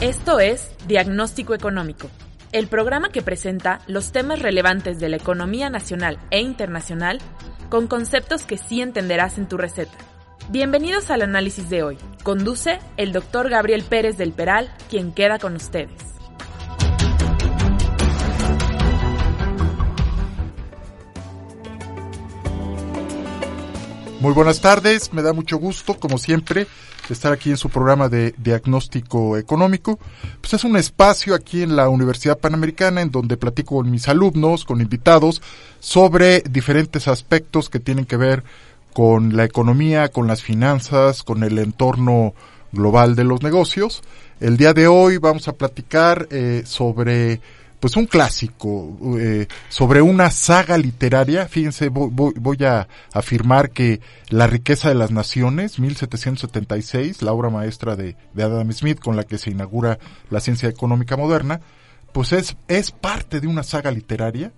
Esto es Diagnóstico Económico, el programa que presenta los temas relevantes de la economía nacional e internacional con conceptos que sí entenderás en tu receta. Bienvenidos al análisis de hoy. Conduce el doctor Gabriel Pérez del Peral, quien queda con ustedes. Muy buenas tardes, me da mucho gusto, como siempre, estar aquí en su programa de diagnóstico económico. Pues es un espacio aquí en la Universidad Panamericana en donde platico con mis alumnos, con invitados, sobre diferentes aspectos que tienen que ver con la economía, con las finanzas, con el entorno global de los negocios. El día de hoy vamos a platicar eh, sobre pues un clásico, eh, sobre una saga literaria. Fíjense, voy, a afirmar que La riqueza de las naciones, 1776, la obra maestra de, de, Adam Smith con la que se inaugura la ciencia económica moderna, pues es, es parte de una saga literaria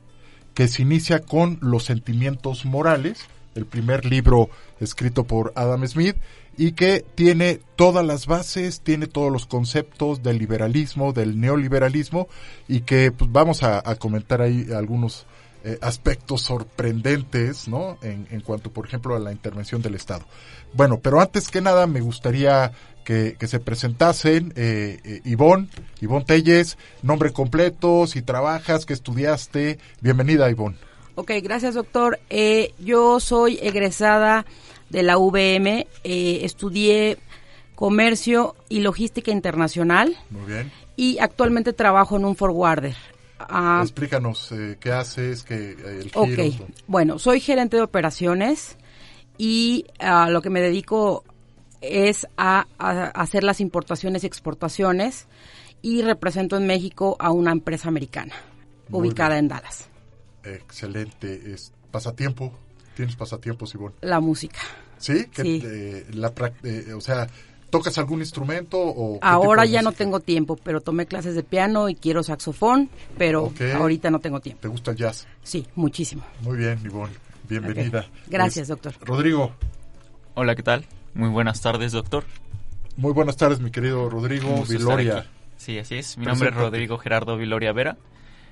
que se inicia con los sentimientos morales, el primer libro escrito por Adam Smith y que tiene todas las bases, tiene todos los conceptos del liberalismo, del neoliberalismo y que pues, vamos a, comentar ahí algunos eh, aspectos sorprendentes, ¿no? En, en, cuanto, por ejemplo, a la intervención del Estado. Bueno, pero antes que nada me gustaría que, se presentasen eh, eh, Ivonne, Ivonne Telles, nombre completo, si trabajas, que estudiaste. Bienvenida, Ivonne. Ok, gracias doctor. Eh, yo soy egresada de la VM, eh, estudié comercio y logística internacional. Muy bien. Y actualmente trabajo en un forwarder. Ah, Explícanos eh, qué haces, qué el giro, Ok, bueno, soy gerente de operaciones y ah, lo que me dedico es a, hacer las importaciones y exportaciones y represento en México a una empresa americana ubicada en Dallas. Excelente. Es pasatiempo. ¿Tienes pasatiempos, Ivonne? La música. ¿Sí? sí. la, eh, o sea, ¿tocas algún instrumento? O Ahora ya no tengo tiempo, pero tomé clases de piano y quiero saxofón, pero ahorita no tengo tiempo. ¿Te gusta el jazz? Sí, muchísimo. Muy bien, Ivonne. Bienvenida. Gracias, doctor. Rodrigo. Hola, ¿qué tal? Muy buenas tardes, doctor. Muy buenas tardes, mi querido Rodrigo Viloria. Sí, así es. Mi nombre es Rodrigo Gerardo Viloria Vera.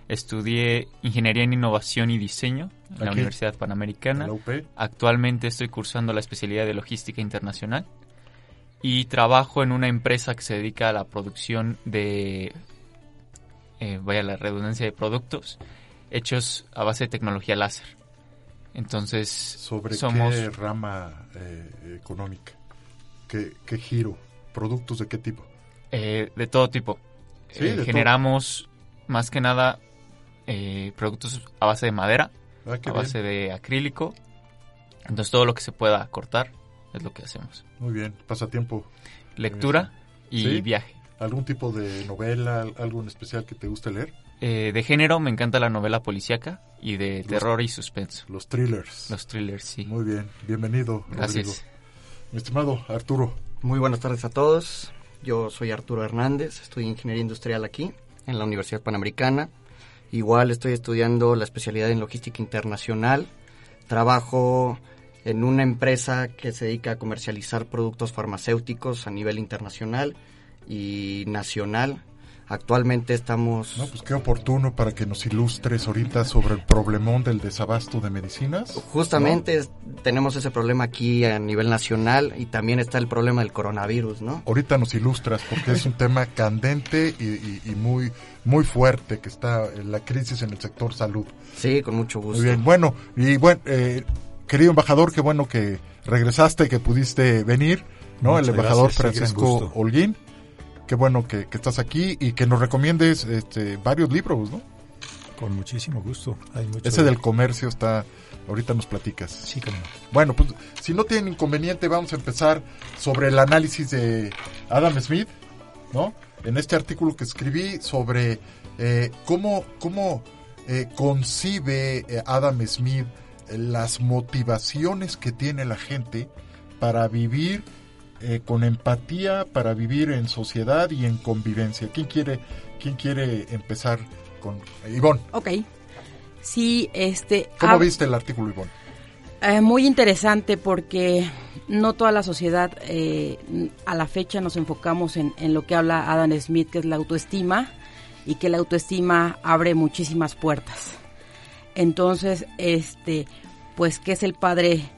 Estudié Ingeniería en Innovación y Diseño en la Universidad Panamericana. Actualmente estoy cursando la especialidad de Logística Internacional y trabajo en una empresa que se dedica a la producción de, eh, vaya la redundancia de productos hechos a base de tecnología láser. Entonces, ¿sobre qué rama eh, económica? ¿Qué, giro? ¿Productos de qué tipo? Eh, de todo tipo. generamos más que nada eh, productos a base de madera, ah, a base de acrílico. Entonces todo lo que se pueda cortar es lo que hacemos. Muy bien, pasatiempo. Lectura y viaje. ¿Algún tipo de novela, algo en especial que te guste leer? Eh, de género me encanta la novela policíaca y de terror y suspenso. Los thrillers. Los thrillers, sí. Muy bien, bienvenido. Gracias. Mi estimado Arturo. Muy buenas tardes a todos. Yo soy Arturo Hernández, estudio Ingeniería Industrial aquí, en la Universidad Panamericana. Igual estoy estudiando la especialidad en logística internacional. Trabajo en una empresa que se dedica a comercializar productos farmacéuticos a nivel internacional y nacional. Actualmente estamos... No, pues qué oportuno para que nos ilustres ahorita sobre el problemón del desabasto de medicinas. Justamente tenemos ese problema aquí a nivel nacional y también está el problema del coronavirus, ¿no? Ahorita nos ilustras porque es un tema candente y, muy, muy fuerte que está en la crisis en el sector salud. Sí, con mucho gusto. Muy bien, bueno, y bueno, eh, querido embajador, qué bueno que regresaste, que pudiste venir, ¿no? el embajador Francisco Holguín qué bueno que, estás aquí y que nos recomiendes este, varios libros, ¿no? Con muchísimo gusto. Ese del comercio está, ahorita nos platicas. Sí, como Bueno, pues si no tienen inconveniente, vamos a empezar sobre el análisis de Adam Smith, ¿no? En este artículo que escribí sobre eh, cómo, cómo eh, concibe eh, Adam Smith las motivaciones que tiene la gente para vivir con empatía, para vivir en sociedad y en convivencia. ¿Quién quiere, quién quiere empezar con Ivonne? Ok. Sí, este... ¿Cómo viste el artículo, Ivonne? Eh, muy interesante porque no toda la sociedad eh, a la fecha nos enfocamos en, en, lo que habla Adam Smith, que es la autoestima, y que la autoestima abre muchísimas puertas. Entonces, este, pues, ¿qué es el padre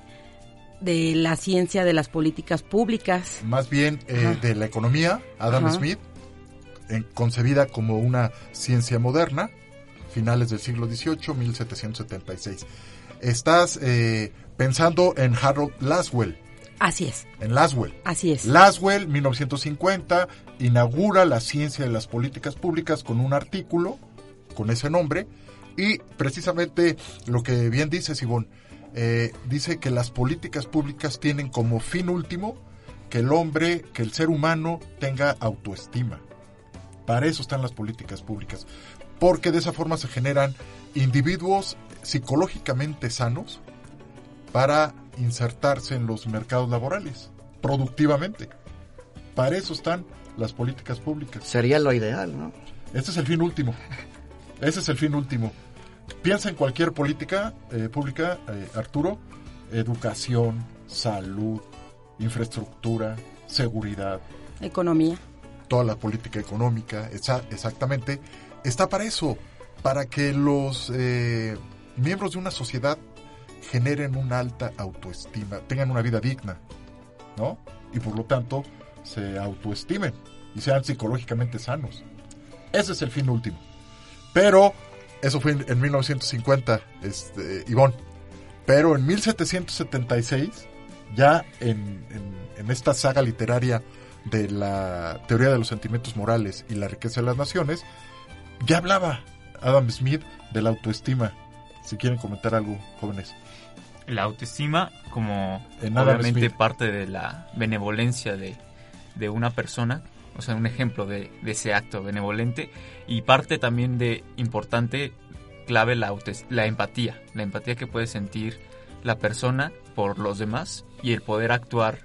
de la ciencia de las políticas públicas? Más bien eh, de la economía, Adam Smith, concebida como una ciencia moderna, finales del siglo XVIII, 1776 estás eh, pensando en Harold Laswell. Así es. En Laswell. Así es. Laswell, 1950, inaugura la ciencia de las políticas públicas con un artículo con ese nombre y precisamente lo que bien dice Sibón, eh, dice que las políticas públicas tienen como fin último que el hombre, que el ser humano tenga autoestima. Para eso están las políticas públicas, porque de esa forma se generan individuos psicológicamente sanos para insertarse en los mercados laborales productivamente. Para eso están las políticas públicas. Sería lo ideal, ¿no? Ese es el fin último. Ese es el fin último. Piensa en cualquier política eh, pública, eh, Arturo, educación, salud, infraestructura, seguridad. Economía. Toda la política económica, exactamente, está para eso, para que los eh, miembros de una sociedad generen una alta autoestima, tengan una vida digna, ¿no? Y por lo tanto se autoestimen y sean psicológicamente sanos. Ese es el fin último. Pero eso fue en, 1950, este, Ivonne. Pero en 1776, ya en, en esta saga literaria de la teoría de los sentimientos morales y la riqueza de las naciones, ya hablaba Adam Smith de la autoestima si quieren comentar algo, jóvenes. La autoestima como obviamente parte de la benevolencia de, de, una persona, o sea, un ejemplo de, de, ese acto benevolente y parte también de importante clave la, la empatía, la empatía que puede sentir la persona por los demás y el poder actuar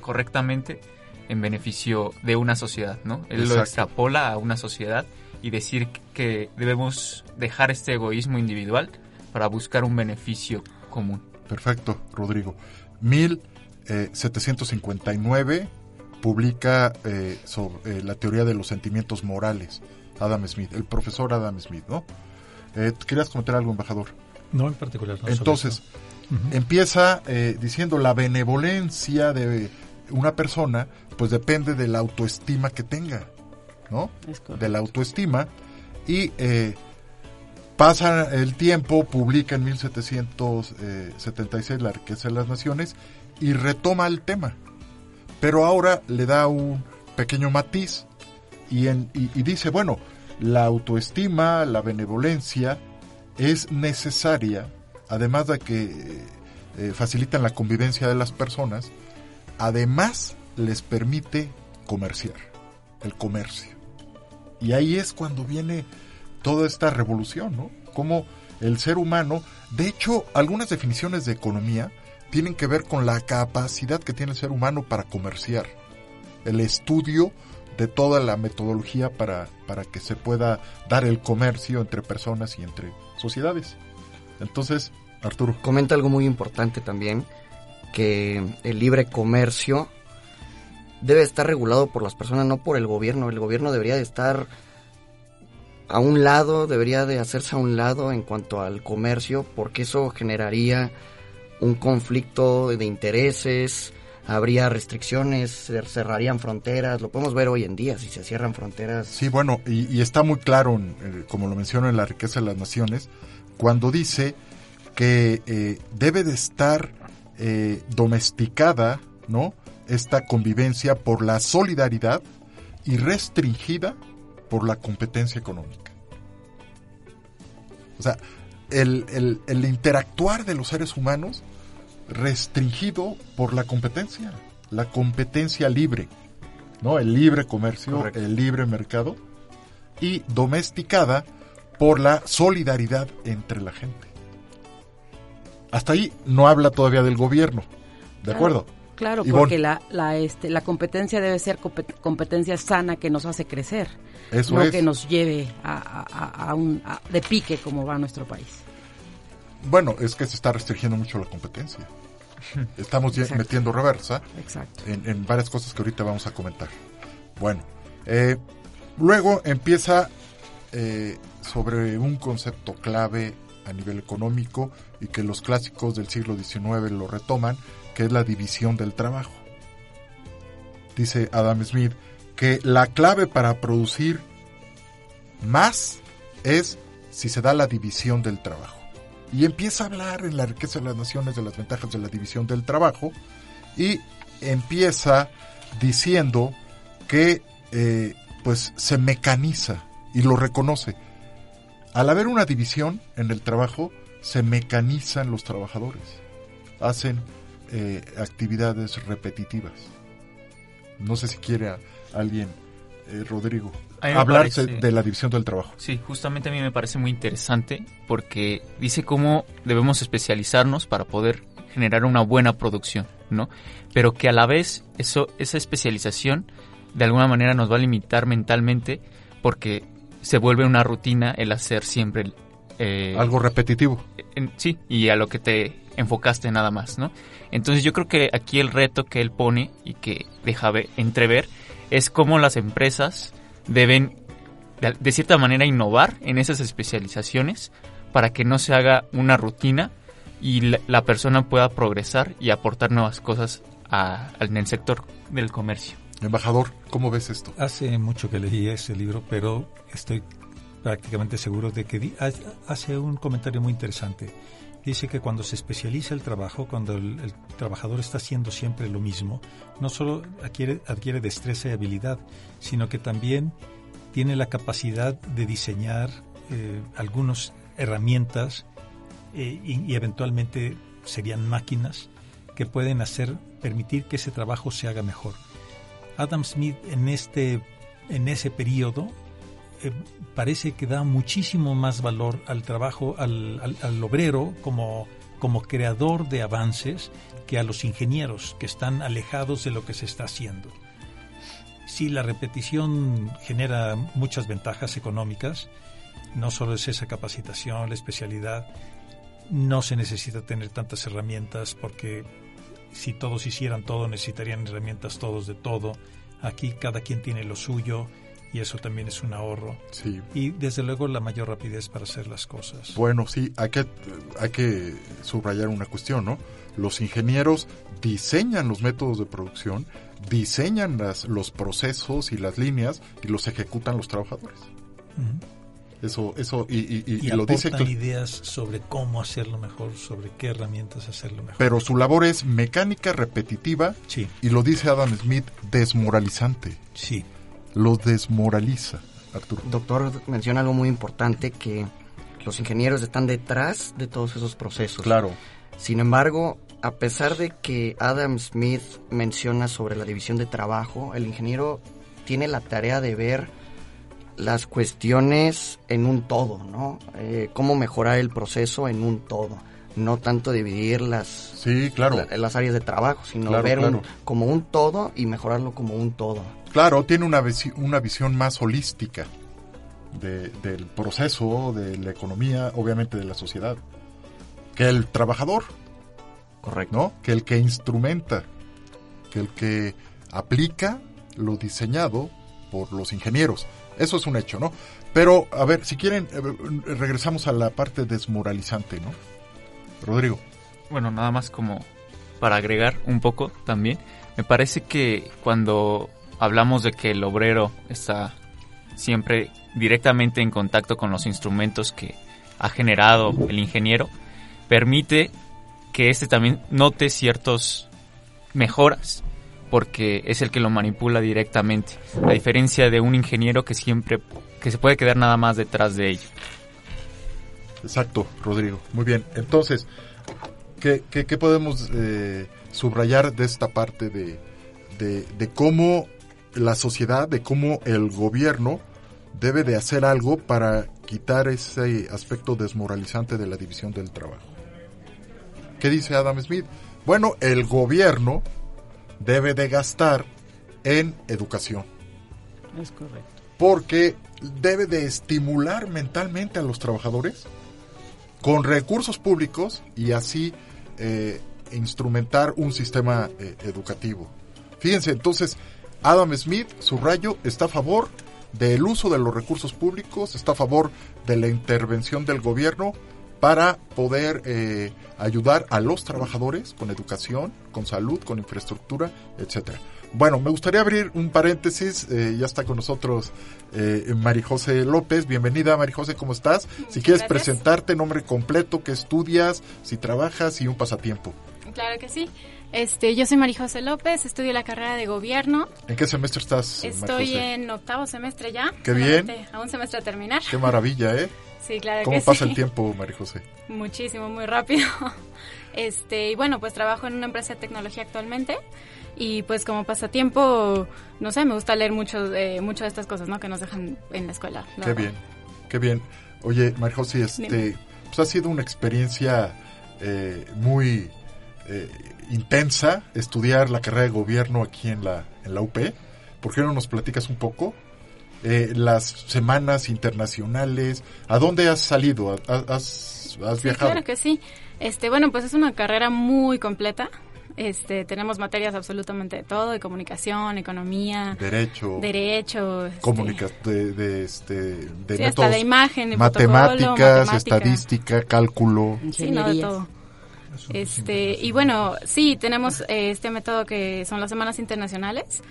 correctamente en beneficio de una sociedad, ¿no? Él lo extrapola a una sociedad y decir que debemos dejar este egoísmo individual para buscar un beneficio común. Perfecto, Rodrigo. 1759 eh, publica eh, sobre eh, la teoría de los sentimientos morales, Adam Smith, el profesor Adam Smith, ¿no? ¿Querías comentar algo, embajador? No, en particular. Entonces, empieza diciendo la benevolencia de una persona, pues depende de la autoestima que tenga, ¿no? de la autoestima y Pasa el tiempo, publica en 1776 La riqueza de las naciones y retoma el tema. Pero ahora le da un pequeño matiz y, dice, bueno, la autoestima, la benevolencia es necesaria, además de que eh, facilitan la convivencia de las personas, además les permite comerciar, el comercio. Y ahí es cuando viene toda esta revolución, ¿no? Cómo el ser humano, de hecho, algunas definiciones de economía tienen que ver con la capacidad que tiene el ser humano para comerciar, el estudio de toda la metodología para, para que se pueda dar el comercio entre personas y entre sociedades. Entonces, Arturo. Comenta algo muy importante también, que el libre comercio debe estar regulado por las personas, no por el gobierno. El gobierno debería de estar a un lado, debería de hacerse a un lado en cuanto al comercio, porque eso generaría un conflicto de intereses, habría restricciones, se cerrarían fronteras, lo podemos ver hoy en día, si se cierran fronteras. Sí, bueno, y, está muy claro, eh, como lo menciono en la riqueza de las naciones, cuando dice que eh, debe de estar eh, domesticada, ¿no? Esta convivencia por la solidaridad y restringida por la competencia económica. O sea, el, interactuar de los seres humanos restringido por la competencia, la competencia libre. ¿no? El libre comercio, el libre mercado y domesticada por la solidaridad entre la gente. Hasta ahí no habla todavía del gobierno, ¿de acuerdo? Claro, porque la, la, este, la competencia debe ser competencia sana que nos hace crecer, Eso no que nos lleve a, un de pique como va nuestro país. Bueno, es que se está restringiendo mucho la competencia. Estamos metiendo reversa En, varias cosas que ahorita vamos a comentar. Bueno, eh, luego empieza eh, sobre un concepto clave a nivel económico y que los clásicos del siglo XIX lo retoman, que es la división del trabajo. Dice Adam Smith que la clave para producir más es si se da la división del trabajo. Y empieza a hablar en la riqueza de las naciones de las ventajas de la división del trabajo y empieza diciendo que eh, pues se mecaniza y lo reconoce al haber una división en el trabajo, se mecanizan los trabajadores, hacen eh, actividades repetitivas. No sé si quiere alguien, eh, Rodrigo, hablar de la división del trabajo. Sí, justamente a mí me parece muy interesante porque dice cómo debemos especializarnos para poder generar una buena producción, ¿no? Pero que a la vez eso, esa especialización de alguna manera nos va a limitar mentalmente porque se vuelve una rutina el hacer siempre... Eh, Algo repetitivo. sí, y a lo que te enfocaste nada más, ¿no? Entonces yo creo que aquí el reto que él pone y que deja entrever es cómo las empresas deben de, cierta manera innovar en esas especializaciones para que no se haga una rutina y la, persona pueda progresar y aportar nuevas cosas en el sector del comercio. Embajador, ¿cómo ves esto? Hace mucho que leí ese libro, pero estoy prácticamente seguro de que hace un comentario muy interesante. Dice que cuando se especializa el trabajo, cuando el, trabajador está haciendo siempre lo mismo, no solo adquiere, destreza y habilidad, sino que también tiene la capacidad de diseñar eh, algunas herramientas eh, y, y eventualmente serían máquinas que pueden hacer permitir que ese trabajo se haga mejor. Adam Smith en este en ese periodo eh, parece que da muchísimo más valor al trabajo, al, obrero como, como creador de avances que a los ingenieros que están alejados de lo que se está haciendo. Si la repetición genera muchas ventajas económicas, no solo es esa capacitación, la especialidad, no se necesita tener tantas herramientas porque si todos hicieran todo necesitarían herramientas todos de todo. Aquí cada quien tiene lo suyo y eso también es un ahorro. Sí. Y desde luego la mayor rapidez para hacer las cosas. Bueno, sí, hay que, hay que subrayar una cuestión, ¿no? Los ingenieros diseñan los métodos de producción, diseñan las, los procesos y las líneas y los ejecutan los trabajadores. Eso, eso, y, y, lo dice. ideas sobre cómo hacerlo mejor, sobre qué herramientas hacerlo mejor. Pero su labor es mecánica, repetitiva, sí. y lo dice Adam Smith, desmoralizante. Sí. Lo desmoraliza, Arturo. Doctor menciona algo muy importante, que los ingenieros están detrás de todos esos procesos. Claro. Sin embargo, a pesar de que Adam Smith menciona sobre la división de trabajo, el ingeniero tiene la tarea de ver las cuestiones en un todo, ¿no? Eh, cómo mejorar el proceso en un todo. No tanto dividir las, sí, claro. las áreas de trabajo, sino ver como un todo y mejorarlo como un todo. Claro, tiene una, una visión más holística del proceso, de la economía, obviamente de la sociedad, que el trabajador. Correcto. ¿No? Que el que instrumenta, que el que aplica lo diseñado por los ingenieros. Eso es un hecho, ¿no? Pero, a ver, si quieren, eh, regresamos a la parte desmoralizante, ¿no? Rodrigo. Bueno, nada más como para agregar un poco también. Me parece que cuando hablamos de que el obrero está siempre directamente en contacto con los instrumentos que ha generado el ingeniero, permite que éste también note ciertos mejoras porque es el que lo manipula directamente, a diferencia de un ingeniero que siempre que se puede quedar nada más detrás de ello. Exacto, Rodrigo. Muy bien. Entonces, ¿qué, podemos eh, subrayar de esta parte de, de, cómo la sociedad, de cómo el gobierno debe de hacer algo para quitar ese aspecto desmoralizante de la división del trabajo. ¿Qué dice Adam Smith? Bueno, el gobierno debe de gastar en educación. Es correcto. Porque debe de estimular mentalmente a los trabajadores con recursos públicos y así eh, instrumentar un sistema eh, educativo. Fíjense, entonces, Adam Smith, su rayo, está a favor del uso de los recursos públicos, está a favor de la intervención del gobierno para poder eh, ayudar a los trabajadores con educación, con salud, con infraestructura, etcétera. Bueno, me gustaría abrir un paréntesis. Eh, ya está con nosotros eh, Marijose López. Bienvenida, Marijose, ¿cómo estás? Si quieres presentarte, nombre completo, qué estudias, si trabajas y un pasatiempo. Claro que sí. Este, yo soy Marijose López, estudio la carrera de gobierno. ¿En qué semestre estás? Estoy en octavo semestre ya. Qué bien. A un semestre a terminar. Qué maravilla, ¿eh? Sí, claro ¿Cómo pasa el tiempo, María José? Muchísimo, muy rápido. Este, y bueno, pues trabajo en una empresa de tecnología actualmente y pues como pasatiempo, no sé, me gusta leer mucho, eh, mucho de estas cosas, ¿no? Que nos dejan en la escuela. qué bien, qué bien. Oye, María José, este, pues ha sido una experiencia eh, muy eh, intensa estudiar la carrera de gobierno aquí en la, en la UP. ¿Por qué no nos platicas un poco? Eh, las semanas internacionales, ¿a dónde has salido? ¿Has, has viajado? Claro que sí. Este, bueno, pues es una carrera muy completa. Este, tenemos materias absolutamente de todo, de comunicación, economía, derecho, derecho, este, de, de, este, de sí, hasta de imagen, de matemáticas, estadística, cálculo, sí, no, de todo. Este, y bueno, sí, tenemos eh, este método que son las semanas internacionales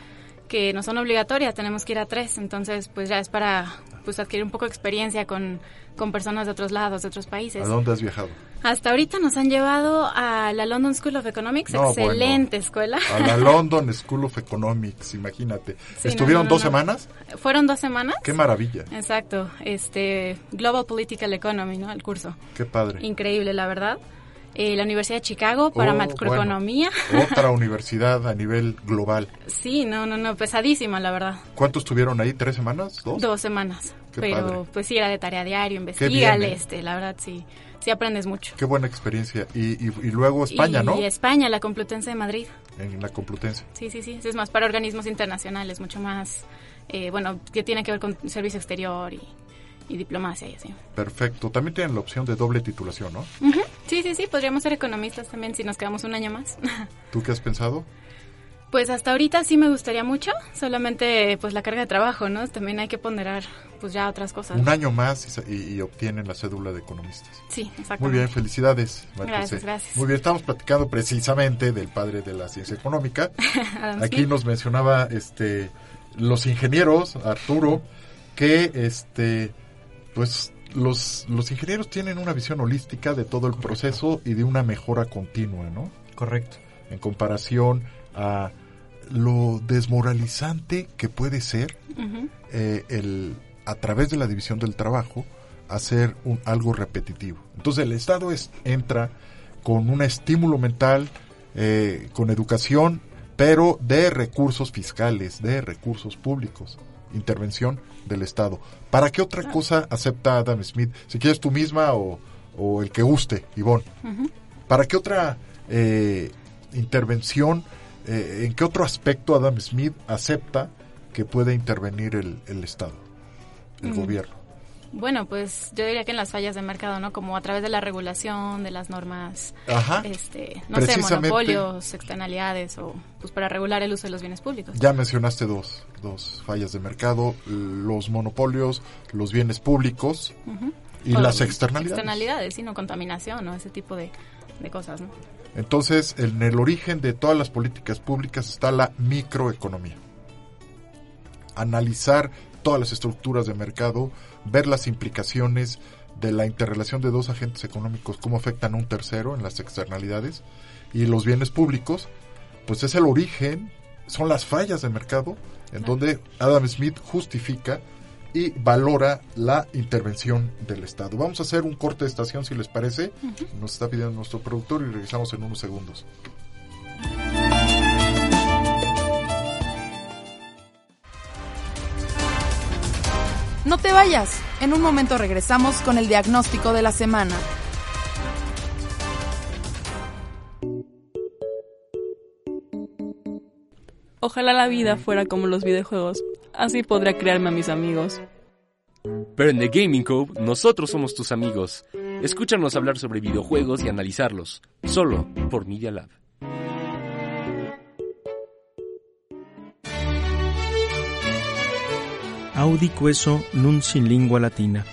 que no son obligatorias, tenemos que ir a tres, entonces pues ya es para pues adquirir un poco de experiencia con, con personas de otros lados, de otros países. ¿A dónde has viajado? Hasta ahorita nos han llevado a la London School of Economics, excelente escuela. A la London School of Economics, imagínate. ¿Estuvieron dos semanas? Fueron dos semanas. Qué maravilla. Exacto, este Global Political Economy, ¿no? El curso. Qué padre. Increíble, la verdad. Eh, la Universidad de Chicago para oh, macroeconomía. otra universidad a nivel global. Sí, no, no, no, pesadísima, la verdad. ¿Cuántos estuvieron ahí? ¿Tres semanas? ¿Dos? Dos semanas. Pero pues sí, era de tarea diario, investigale, ¿eh? este, la verdad sí, sí aprendes mucho. Qué buena experiencia. Y, y, luego España, ¿no? Y España, la Complutense de Madrid. En la Complutense. Sí, sí, sí, es más para organismos internacionales, mucho más, eh, bueno, que tiene que ver con servicio exterior y y diplomacia y así. Perfecto. También tienen la opción de doble titulación, ¿no? Sí, sí, sí. Podríamos ser economistas también si nos quedamos un año más. ¿Tú qué has pensado? Pues hasta ahorita sí me gustaría mucho, solamente pues la carga de trabajo, ¿no? También hay que ponderar pues ya otras cosas. Un año más y, obtienen la cédula de economistas. Sí, exacto. Muy bien, felicidades. gracias, gracias. Muy bien, estamos platicando precisamente del padre de la ciencia económica. Aquí nos mencionaba este los ingenieros, Arturo, que este pues los, los ingenieros tienen una visión holística de todo el proceso y de una mejora continua, ¿no? Correcto. En comparación a lo desmoralizante que puede ser eh, el a través de la división del trabajo hacer un, algo repetitivo. Entonces el Estado es, entra con un estímulo mental, eh, con educación, pero de recursos fiscales, de recursos públicos intervención del Estado. ¿Para qué otra cosa acepta Adam Smith? Si quieres tú misma o, el que guste, Ivonne. ¿Para qué otra eh, intervención, eh, en qué otro aspecto Adam Smith acepta que puede intervenir el, el Estado, el gobierno? Bueno, pues yo diría que en las fallas de mercado, ¿no? Como a través de la regulación, de las normas, este, no sé, monopolios, externalidades o pues para regular el uso de los bienes públicos. Ya mencionaste dos, dos fallas de mercado, los monopolios, los bienes públicos y las externalidades. Externalidades, sino contaminación, ¿no? Ese tipo de, de cosas, ¿no? Entonces, en el origen de todas las políticas públicas está la microeconomía. Analizar todas las estructuras de mercado, ver las implicaciones de la interrelación de dos agentes económicos, cómo afectan a un tercero en las externalidades y los bienes públicos, pues es el origen, son las fallas de mercado en donde Adam Smith justifica y valora la intervención del Estado. Vamos a hacer un corte de estación si les parece. Nos está pidiendo nuestro productor y regresamos en unos segundos. Te vayas. En un momento regresamos con el diagnóstico de la semana. Ojalá la vida fuera como los videojuegos. Así podría crearme a mis amigos. Pero en The Gaming Cove, nosotros somos tus amigos. Escúchanos hablar sobre videojuegos y analizarlos, solo por Media Lab. Audi queso nun sin lingua latina,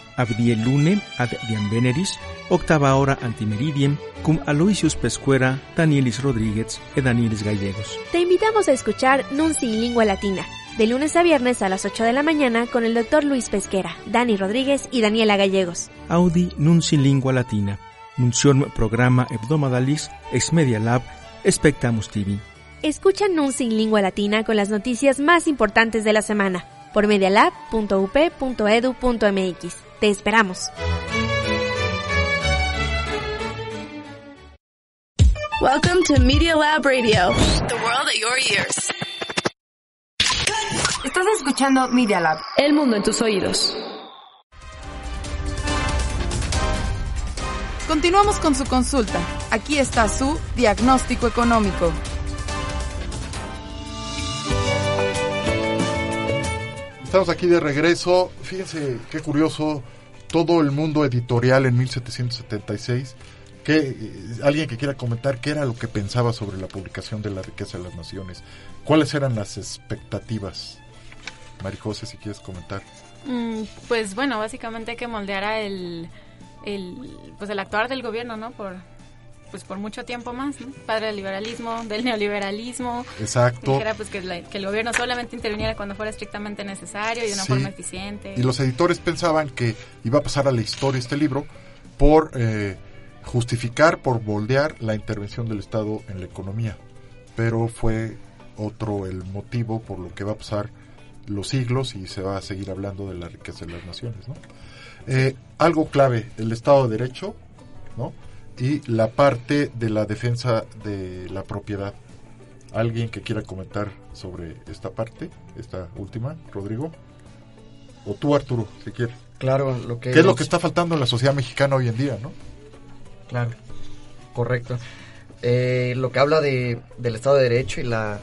lune ad diam veneris, octava hora antimeridiem, cum Aloysius Pescuera, Danielis Rodríguez y Danielis Gallegos. Te invitamos a escuchar Nun sin lingua latina, de lunes a viernes a las 8 de la mañana con el doctor Luis Pesquera, Dani Rodríguez y Daniela Gallegos. Audi Nun sin lingua latina, nuncion programa hebdomadalis ex Media Lab, Spectamus TV. Escucha Nun sin lingua latina con las noticias más importantes de la semana por medialab.up.edu.mx. Te esperamos. Welcome to Media Lab Radio, the world at your ears. Estás escuchando Media Lab. El mundo en tus oídos. Continuamos con su consulta. Aquí está su diagnóstico económico. Estamos aquí de regreso. Fíjense qué curioso. Todo el mundo editorial en 1776. Que, eh, alguien que quiera comentar qué era lo que pensaba sobre la publicación de la riqueza de las naciones. ¿Cuáles eran las expectativas? Marijose, si quieres comentar. Mm, pues bueno, básicamente que moldeara el, el, pues el actuar del gobierno, ¿no? Por, pues por mucho tiempo más, ¿no? Padre del liberalismo, del neoliberalismo. Exacto. Dijera pues que, el gobierno solamente interviniera cuando fuera estrictamente necesario y de una forma eficiente. Y los editores pensaban que iba a pasar a la historia este libro por eh, justificar, por moldear la intervención del Estado en la economía. Pero fue otro el motivo por lo que va a pasar los siglos y se va a seguir hablando de la riqueza de las naciones, ¿no? Eh, algo clave, el Estado de Derecho, ¿no? Y la parte de la defensa de la propiedad. ¿Alguien que quiera comentar sobre esta parte, esta última, Rodrigo? O tú, Arturo, si quieres. Claro, lo que... ¿Qué es lo que está faltando en la sociedad mexicana hoy en día, no? Claro, correcto. Eh, lo que habla de, del Estado de Derecho y la,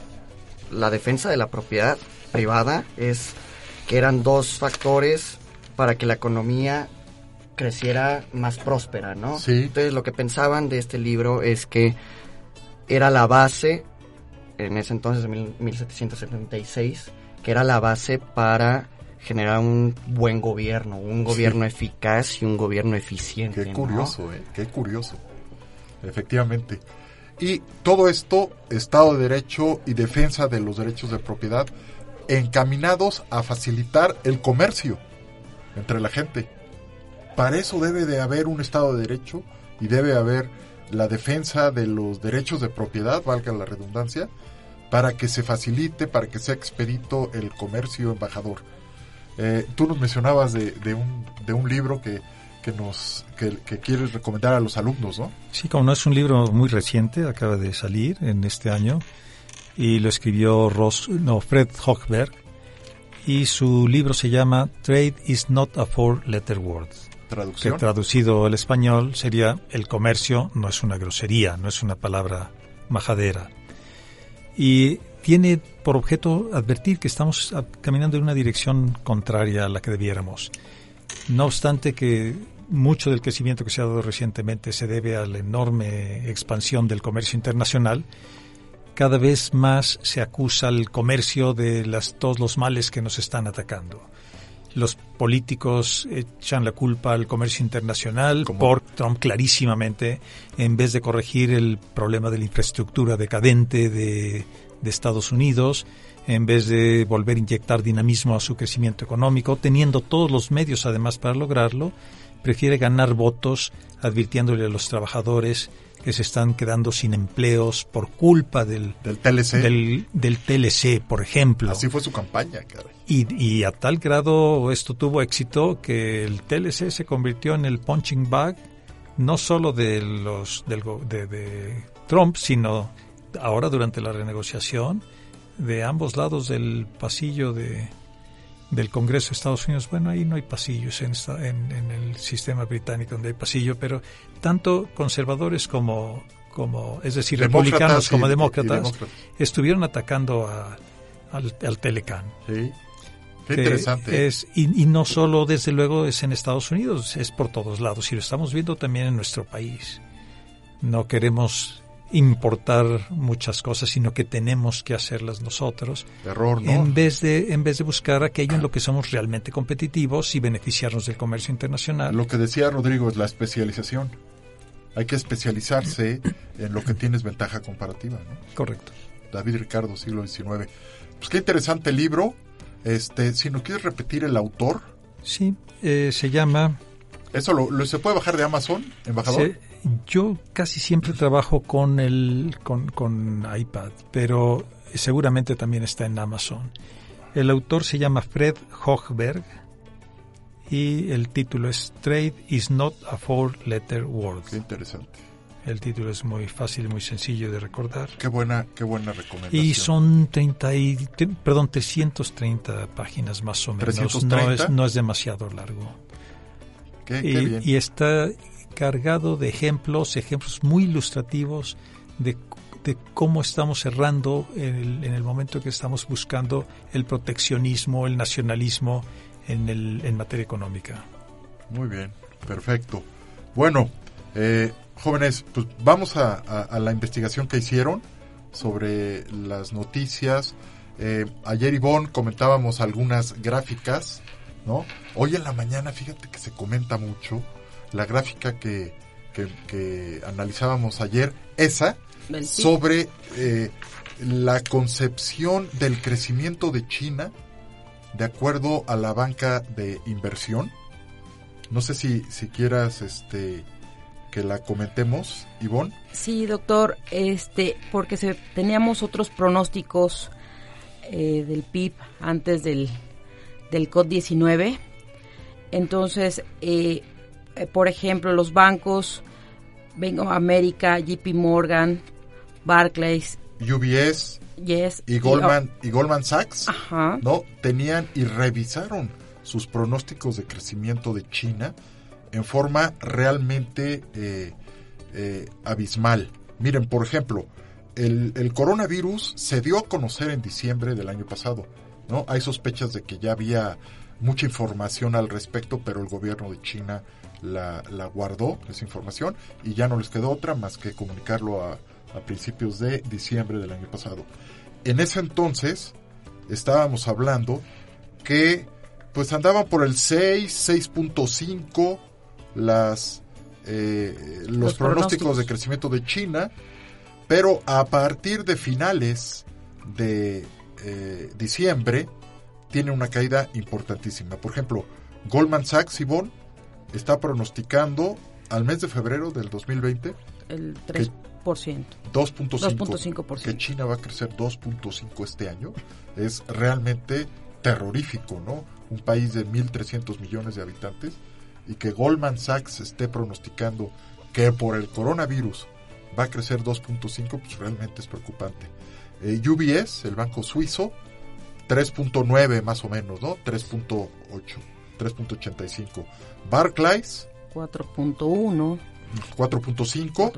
la defensa de la propiedad privada es que eran dos factores para que la economía creciera más próspera, ¿no? Sí. Entonces lo que pensaban de este libro es que era la base, en ese entonces, en 1776, que era la base para generar un buen gobierno, un gobierno eficaz y un gobierno eficiente. Qué curioso, ¿eh? Qué curioso. Efectivamente. Y todo esto, Estado de Derecho y defensa de los derechos de propiedad, encaminados a facilitar el comercio entre la gente para eso debe de haber un Estado de Derecho y debe haber la defensa de los derechos de propiedad, valga la redundancia, para que se facilite, para que sea expedito el comercio embajador. Eh, tú nos mencionabas de, un, libro que, que nos que, quieres recomendar a los alumnos, ¿no? Sí, como no es un libro muy reciente, acaba de salir en este año y lo escribió Ross, no, Fred Hochberg y su libro se llama Trade is not a four letter word que traducido al español sería el comercio no es una grosería, no es una palabra majadera. Y tiene por objeto advertir que estamos caminando en una dirección contraria a la que debiéramos. No obstante que mucho del crecimiento que se ha dado recientemente se debe a la enorme expansión del comercio internacional, cada vez más se acusa al comercio de las, todos los males que nos están atacando los políticos echan la culpa al comercio internacional por Trump clarísimamente, en vez de corregir el problema de la infraestructura decadente de, de Estados Unidos, en vez de volver a inyectar dinamismo a su crecimiento económico, teniendo todos los medios además para lograrlo, prefiere ganar votos advirtiéndole a los trabajadores que se están quedando sin empleos por culpa del, del TLC. Del, TLC, por ejemplo. Así fue su campaña, caray. Y, y, a tal grado esto tuvo éxito que el TLC se convirtió en el punching bag no solo de los del, de, de Trump, sino ahora durante la renegociación de ambos lados del pasillo de, del Congreso de Estados Unidos, bueno, ahí no hay pasillos en, en, el sistema británico donde hay pasillo, pero tanto conservadores como, como es decir, republicanos como demócratas, estuvieron atacando a, al, al Telecan. Sí. Qué interesante. Es, y, y, no solo, desde luego, es en Estados Unidos, es por todos lados. Y lo estamos viendo también en nuestro país. No queremos importar muchas cosas, sino que tenemos que hacerlas nosotros. Error, ¿no? En vez de, en vez de buscar aquello en lo que somos realmente competitivos y beneficiarnos del comercio internacional. Lo que decía Rodrigo es la especialización. Hay que especializarse en lo que tienes ventaja comparativa, ¿no? Correcto. David Ricardo, siglo XIX. Pues qué interesante libro. Este, si no quieres repetir el autor. Sí, eh, se llama... ¿Eso lo, se puede bajar de Amazon, embajador? Yo casi siempre trabajo con, el, con, con iPad, pero seguramente también está en Amazon. El autor se llama Fred Hochberg y el título es Trade is not a four-letter word. Qué interesante. El título es muy fácil y muy sencillo de recordar. Qué buena, qué buena recomendación. Y son 30 y, perdón, 330 páginas más o menos. No es, no es demasiado largo. Qué, y, bien. y está cargado de ejemplos, ejemplos muy ilustrativos de, cómo estamos cerrando en el, en el, momento que estamos buscando el proteccionismo, el nacionalismo en, materia económica. Muy bien, perfecto. Bueno, eh, jóvenes, pues vamos a, a, la investigación que hicieron sobre las noticias. Eh, ayer Ivonne comentábamos algunas gráficas, ¿no? Hoy en la mañana, fíjate que se comenta mucho la gráfica que, que, analizábamos ayer, esa, sobre eh, la concepción del crecimiento de China de acuerdo a la banca de inversión. No sé si, si quieras este, que la comentemos, Ivonne. Sí, doctor, este, porque se, teníamos otros pronósticos eh, del PIB antes del, del COD-19. Entonces, eh, eh, por ejemplo, los bancos, Bank of America, JP Morgan, Barclays, UBS yes, y Goldman y, Goldman Sachs, no tenían y revisaron sus pronósticos de crecimiento de China en forma realmente eh, eh, abismal. Miren, por ejemplo, el, el, coronavirus se dio a conocer en diciembre del año pasado. ¿no? Hay sospechas de que ya había mucha información al respecto, pero el gobierno de China la, la guardó, esa información, y ya no les quedó otra más que comunicarlo a, a principios de diciembre del año pasado. En ese entonces estábamos hablando que pues andaban por el 6, 6.5 las eh, los, pronósticos, de crecimiento de China, pero a partir de finales de eh, diciembre tiene una caída importantísima. Por ejemplo, Goldman Sachs, Yvonne, está pronosticando al mes de febrero del 2020 el 3%. 2.5%. Que China va a crecer 2.5 este año. Es realmente terrorífico, ¿no? Un país de 1.300 millones de habitantes y que Goldman Sachs esté pronosticando que por el coronavirus va a crecer 2.5, pues realmente es preocupante. Eh, UBS, el banco suizo, 3.9 más o menos, ¿no? 3.8, 3.85. Barclays. 4.1. 4.5.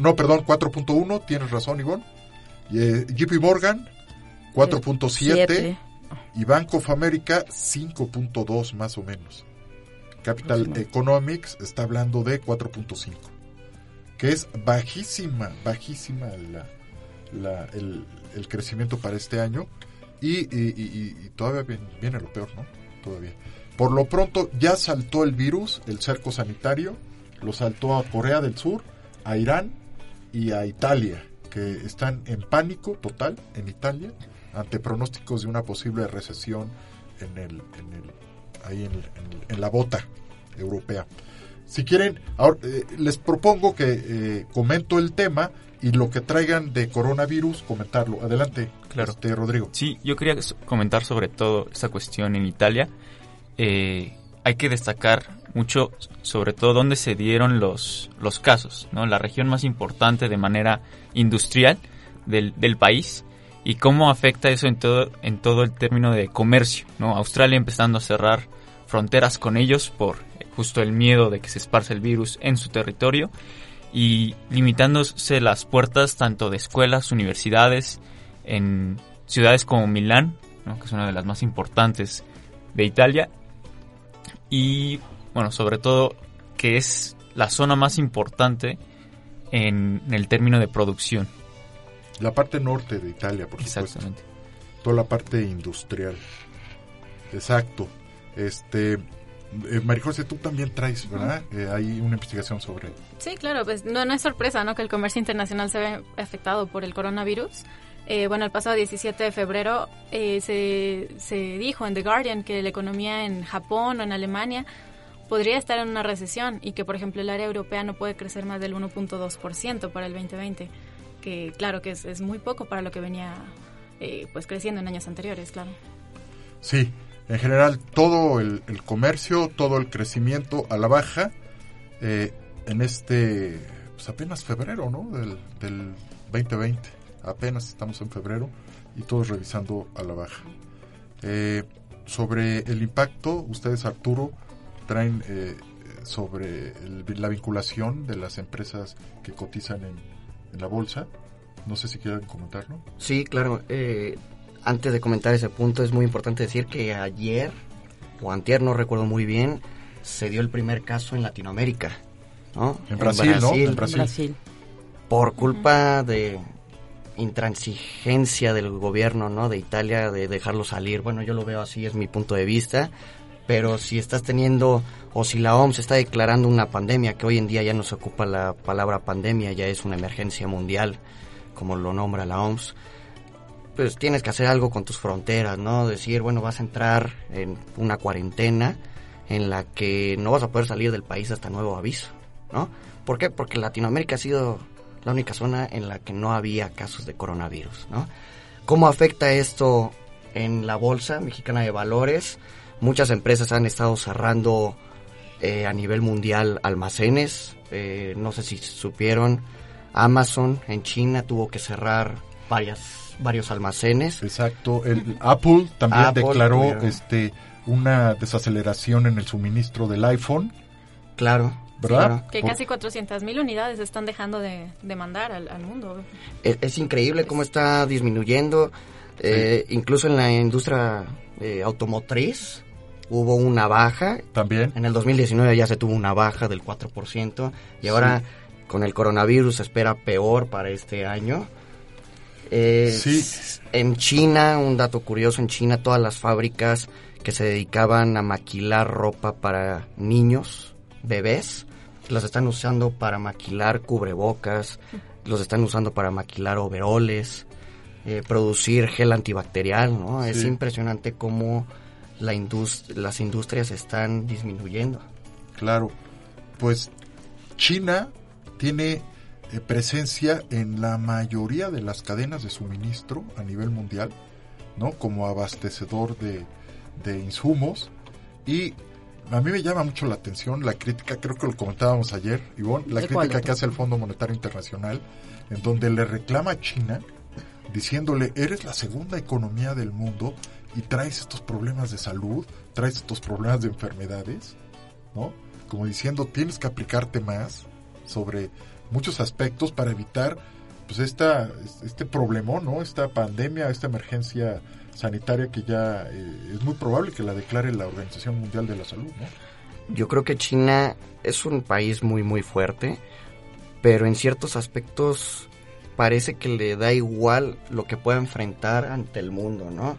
no, perdón, 4.1, tienes razón, Ivonne. Eh, JP Morgan, 4.7. Y Bank of America, 5.2 más o menos. Capital Economics está hablando de 4.5. Que es bajísima, bajísima la, el, el, crecimiento para este año. Y, y, y, todavía viene, viene lo peor, ¿no? Todavía. Por lo pronto ya saltó el virus, el cerco sanitario, lo saltó a Corea del Sur, a Irán y a Italia, que están en pánico total en Italia ante pronósticos de una posible recesión en el, en el ahí en, la bota europea. Si quieren, ahora, eh, les propongo que eh, comento el tema y lo que traigan de coronavirus, comentarlo. Adelante, claro. Este, Rodrigo. Sí, yo quería comentar sobre todo esta cuestión en Italia eh, hay que destacar mucho sobre todo dónde se dieron los, los casos, ¿no? La región más importante de manera industrial del, del país y cómo afecta eso en todo, en todo el término de comercio, ¿no? Australia empezando a cerrar fronteras con ellos por justo el miedo de que se esparce el virus en su territorio y limitándose las puertas tanto de escuelas, universidades, en ciudades como Milán, que es una de las más importantes de Italia, y bueno, sobre todo que es la zona más importante en, el término de producción. La parte norte de Italia, por Exactamente. Toda la parte industrial. Exacto. Este, eh, Marijose, tú también traes, ¿verdad? Eh, hay una investigación sobre... Sí, claro, pues no, no es sorpresa, ¿no? Que el comercio internacional se ve afectado por el coronavirus. Eh, bueno, el pasado 17 de febrero eh, se, se dijo en The Guardian que la economía en Japón o en Alemania podría estar en una recesión y que, por ejemplo, el área europea no puede crecer más del 1.2% para el 2020, que claro que es, muy poco para lo que venía eh, pues creciendo en años anteriores, claro. Sí, en general todo el, comercio, todo el crecimiento a la baja en este, pues apenas febrero, ¿no? Del, del 2020 apenas estamos en febrero y todos revisando a la baja. Eh, sobre el impacto, ustedes Arturo traen eh, sobre la vinculación de las empresas que cotizan en, la bolsa. No sé si quieren comentarlo. Sí, claro. Eh, antes de comentar ese punto es muy importante decir que ayer o antier, no recuerdo muy bien, se dio el primer caso en Latinoamérica. ¿no? En, Brasil, ¿no? En Brasil. Por culpa de, intransigencia del gobierno no de Italia de dejarlo salir. Bueno yo lo veo así es mi punto de vista. Pero si estás teniendo o si la OMS está declarando una pandemia que hoy en día ya no se ocupa la palabra pandemia ya es una emergencia mundial como lo nombra la OMS pues tienes que hacer algo con tus fronteras no decir bueno vas a entrar en una cuarentena en la que no vas a poder salir del país hasta nuevo aviso no ¿por qué? porque Latinoamérica ha sido la única zona en la que no había casos de coronavirus. ¿no? ¿Cómo afecta esto en la Bolsa Mexicana de Valores? Muchas empresas han estado cerrando eh, a nivel mundial almacenes. Eh, no sé si supieron, Amazon en China tuvo que cerrar varias, varios almacenes. Exacto. El Apple también declaró este una desaceleración en el suministro del iPhone. Claro. Que casi 400.000 unidades están dejando de, mandar al, mundo. Es, increíble cómo está disminuyendo. Eh, incluso en la industria eh, automotriz hubo una baja. También. En el 2019 ya se tuvo una baja del 4%. Y ahora con el coronavirus se espera peor para este año. sí. En China, un dato curioso, en China todas las fábricas que se dedicaban a maquilar ropa para niños, bebés, los están usando para maquilar cubrebocas, los están usando para maquilar overoles, eh, producir gel antibacterial, ¿no? Es impresionante cómo la las industrias están disminuyendo. Claro, pues China tiene eh, presencia en la mayoría de las cadenas de suministro a nivel mundial, ¿no? Como abastecedor de, de insumos y a mí me llama mucho la atención la crítica, creo que lo comentábamos ayer, Ivonne, la crítica que hace el Fondo Monetario Internacional, en donde le reclama a China, diciéndole, eres la segunda economía del mundo y traes estos problemas de salud, traes estos problemas de enfermedades, ¿no? Como diciendo, tienes que aplicarte más sobre muchos aspectos para evitar pues esta, este problemón, ¿no? Esta pandemia, esta emergencia sanitaria que ya eh, es muy probable que la declare la Organización Mundial de la Salud, ¿no? Yo creo que China es un país muy muy fuerte, pero en ciertos aspectos parece que le da igual lo que pueda enfrentar ante el mundo, ¿no?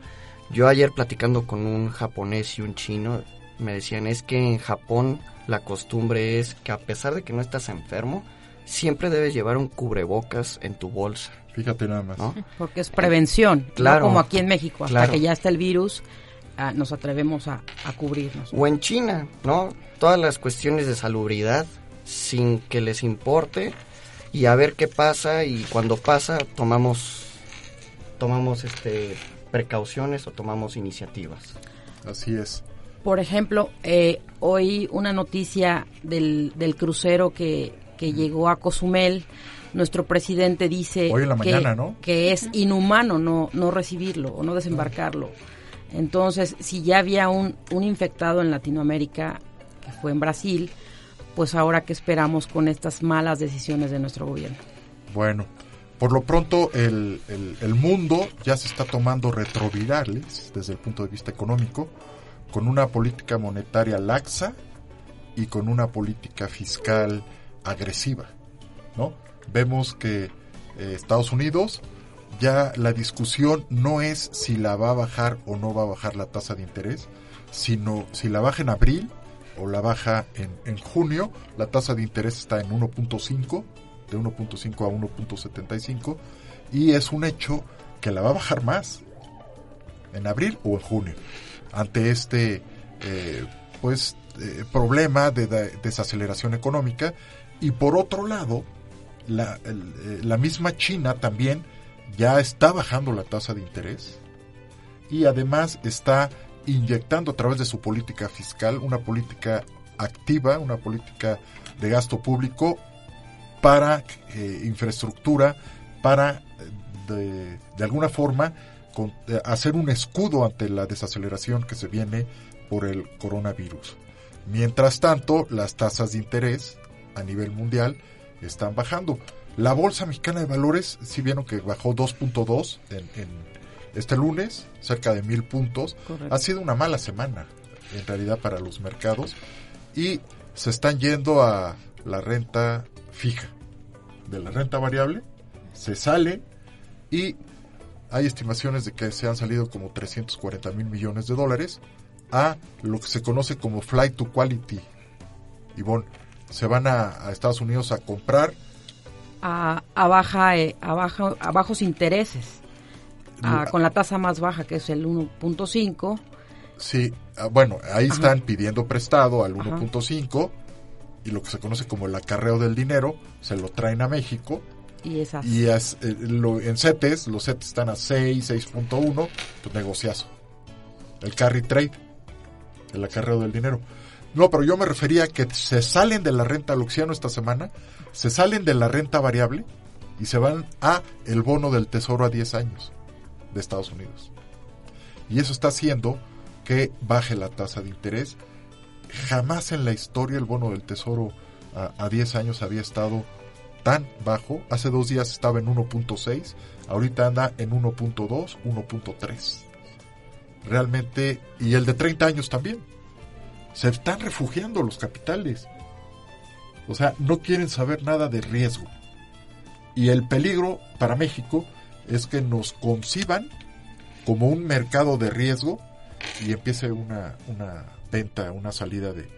Yo ayer platicando con un japonés y un chino me decían es que en Japón la costumbre es que a pesar de que no estás enfermo, siempre debes llevar un cubrebocas en tu bolsa. Fíjate nada más. Porque es prevención, claro, como aquí en México, hasta que ya está el virus, ah, nos atrevemos a, cubrirnos. O en China, ¿no? Todas las cuestiones de salubridad, sin que les importe, y a ver qué pasa, y cuando pasa, tomamos, tomamos este, precauciones o tomamos iniciativas. Así es. Por ejemplo, eh, hoy una noticia del, del crucero que, que llegó a Cozumel nuestro presidente dice que, es inhumano no, no recibirlo o no desembarcarlo. Entonces, si ya había un, un infectado en Latinoamérica, que fue en Brasil, pues ahora que esperamos con estas malas decisiones de nuestro gobierno. Bueno, por lo pronto el, el, mundo ya se está tomando retrovirales desde el punto de vista económico, con una política monetaria laxa y con una política fiscal agresiva, ¿no? Vemos que eh, Estados Unidos ya la discusión no es si la va a bajar o no va a bajar la tasa de interés, sino si la baja en abril o la baja en, en junio, la tasa de interés está en 1.5, de 1.5 a 1.75, y es un hecho que la va a bajar más en abril o en junio, ante este eh, pues eh, problema de, desaceleración económica. Y por otro lado, la, eh, la misma China también ya está bajando la tasa de interés y además está inyectando a través de su política fiscal una política activa, una política de gasto público para eh, infraestructura, para de, alguna forma eh, hacer un escudo ante la desaceleración que se viene por el coronavirus. Mientras tanto, las tasas de interés a nivel mundial están bajando. La Bolsa Mexicana de Valores, si vieron que bajó 2.2 en, en este lunes, cerca de mil puntos. Ha sido una mala semana, en realidad, para los mercados. Y se están yendo a la renta fija. De la renta variable, se sale y hay estimaciones de que se han salido como 340 mil millones de dólares a lo que se conoce como flight to quality. Y bueno, se van a, Estados Unidos a comprar a, a baja eh, a, baja, a bajos intereses. Con la tasa más baja, que es el 1.5. Sí, ah, bueno, ahí están pidiendo prestado al 1.5 y lo que se conoce como el acarreo del dinero, se lo traen a México. Y, esas. y es, eh, en CETES, los CETES están a 6, 6.1, pues negociazo. El carry trade, el acarreo del dinero. No, pero yo me refería a que se salen de la renta Luxiano esta semana, se salen de la renta variable y se van a el bono del tesoro a 10 años de Estados Unidos. Y eso está haciendo que baje la tasa de interés. Jamás en la historia el bono del tesoro a, 10 años había estado tan bajo. Hace dos días estaba en 1.6, ahorita anda en 1.2, 1.3. Realmente, y el de 30 años también. Se están refugiando los capitales. O sea, no quieren saber nada de riesgo. Y el peligro para México es que nos conciban como un mercado de riesgo y empiece una, una venta, una salida de,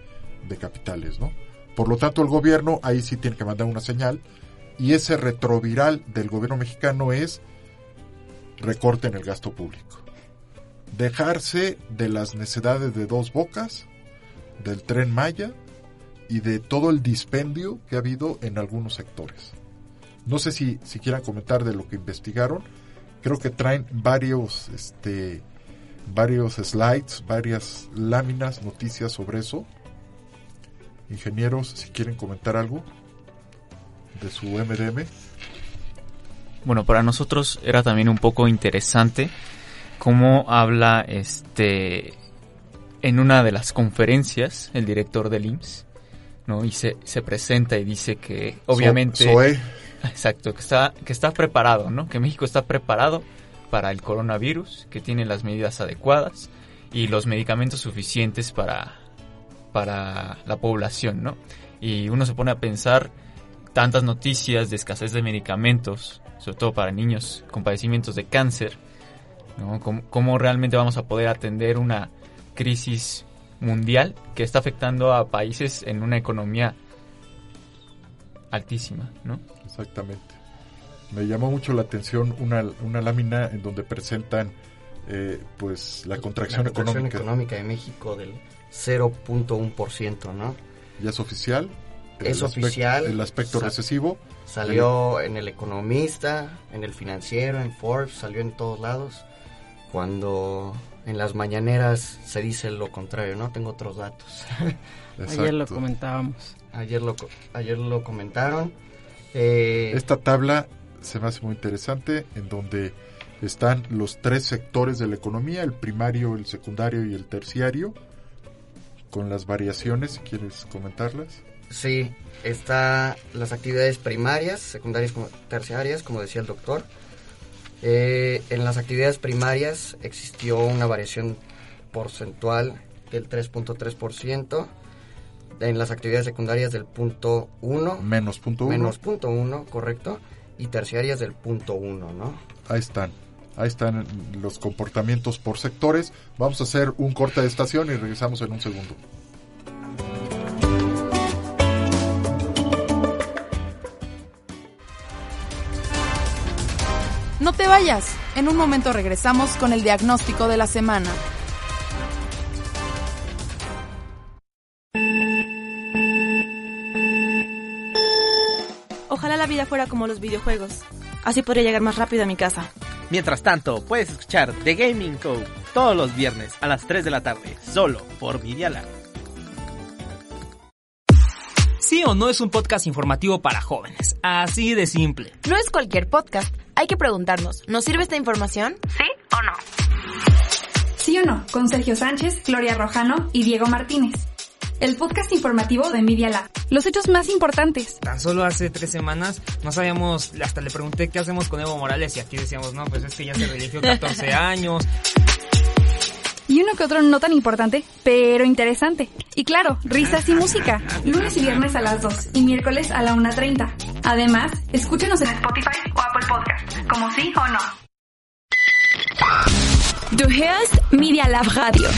de capitales, ¿no? Por lo tanto, el gobierno ahí sí tiene que mandar una señal y ese retroviral del gobierno mexicano es recorte en el gasto público. Dejarse de las necesidades de dos bocas, del tren Maya y de todo el dispendio que ha habido en algunos sectores. No sé si, si quieran comentar de lo que investigaron. Creo que traen varios, este, varios slides, varias láminas, noticias sobre eso. Ingenieros, si quieren comentar algo de su MDM. Bueno, para nosotros era también un poco interesante cómo habla este en una de las conferencias el director del IMSS, ¿no? Y se, se presenta y dice que obviamente Exacto, que está, que está preparado, ¿no? Que México está preparado para el coronavirus, que tiene las medidas adecuadas y los medicamentos suficientes para, para la población, ¿no? Y uno se pone a pensar tantas noticias de escasez de medicamentos, sobre todo para niños con padecimientos de cáncer, ¿no? ¿Cómo, realmente vamos a poder atender una crisis mundial que está afectando a países en una economía altísima, ¿no? Exactamente. Me llamó mucho la atención una, una lámina en donde presentan eh, pues la contracción, la contracción económica. de México del 0.1%, ¿no? ¿Ya es oficial? Es oficial. El aspecto recesivo. Salió en el Economista, en el Financiero, en Forbes, salió en todos lados. Cuando en las mañaneras se dice lo contrario, ¿no? Tengo otros datos. Ayer lo comentábamos. Ayer lo, ayer lo comentaron Eh, Esta tabla se me hace muy interesante en donde están los tres sectores de la economía, el primario, el secundario y el terciario, con las variaciones, si quieres comentarlas. Sí, está las actividades primarias, secundarias, como terciarias, como decía el doctor. Eh, en las actividades primarias existió una variación porcentual del 3.3%. En las actividades secundarias del punto 1. Menos punto 1. Menos punto 1, correcto. Y terciarias del punto 1, ¿no? Ahí están. Ahí están los comportamientos por sectores. Vamos a hacer un corte de estación y regresamos en un segundo. Te vayas. En un momento regresamos con el diagnóstico de la semana. Ojalá la vida fuera como los videojuegos. Así podría llegar más rápido a mi casa. Mientras tanto, puedes escuchar The Gaming Code todos los viernes a las 3 de la tarde, solo por Media Lab. Sí o no es un podcast informativo para jóvenes, así de simple. No es cualquier podcast. Hay que preguntarnos, ¿nos sirve esta información? ¿Sí o no? Sí o no, con Sergio Sánchez, Gloria Rojano y Diego Martínez. El podcast informativo de Media Lab. Los hechos más importantes. Tan solo hace tres semanas no sabíamos, hasta le pregunté qué hacemos con Evo Morales y aquí decíamos, no, pues es que ya se religió 14 años. Y uno que otro no tan importante, pero interesante. Y claro, risas y música. Lunes y viernes a las 2 y miércoles a la 1.30. Además, escúchenos en Spotify o Apple Podcast, como sí o no. Du hörst Media Lab Radio.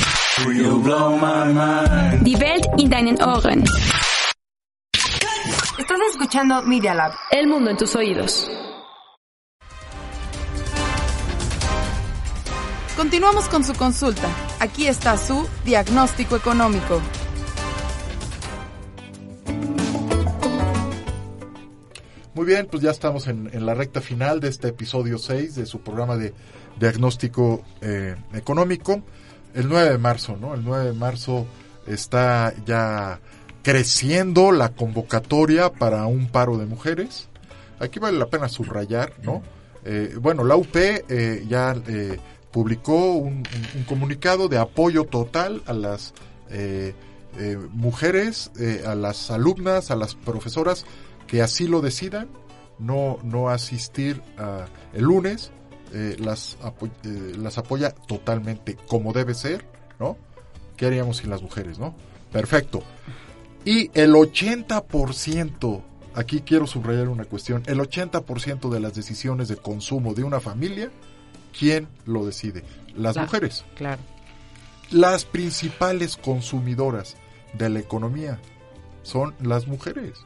Die Welt in deinen Ohren. Estás escuchando Media Lab. El mundo en tus oídos. Continuamos con su consulta. Aquí está su diagnóstico económico. Muy bien, pues ya estamos en, en, la recta final de este episodio 6 de su programa de diagnóstico eh, económico. El 9 de marzo, ¿no? El 9 de marzo está ya creciendo la convocatoria para un paro de mujeres. Aquí vale la pena subrayar, ¿no? Eh, bueno, la UP eh, ya eh, publicó un, un, un, comunicado de apoyo total a las eh, eh, mujeres, eh, a las alumnas, a las profesoras que así lo decidan, no, no asistir a, el lunes, las, las apoya totalmente como debe ser, ¿no? ¿Qué haríamos sin las mujeres, no? Perfecto. Y el 80%, aquí quiero subrayar una cuestión, el 80% de las decisiones de consumo de una familia ¿quién lo decide? Las claro, mujeres. Claro. Las principales consumidoras de la economía son las mujeres,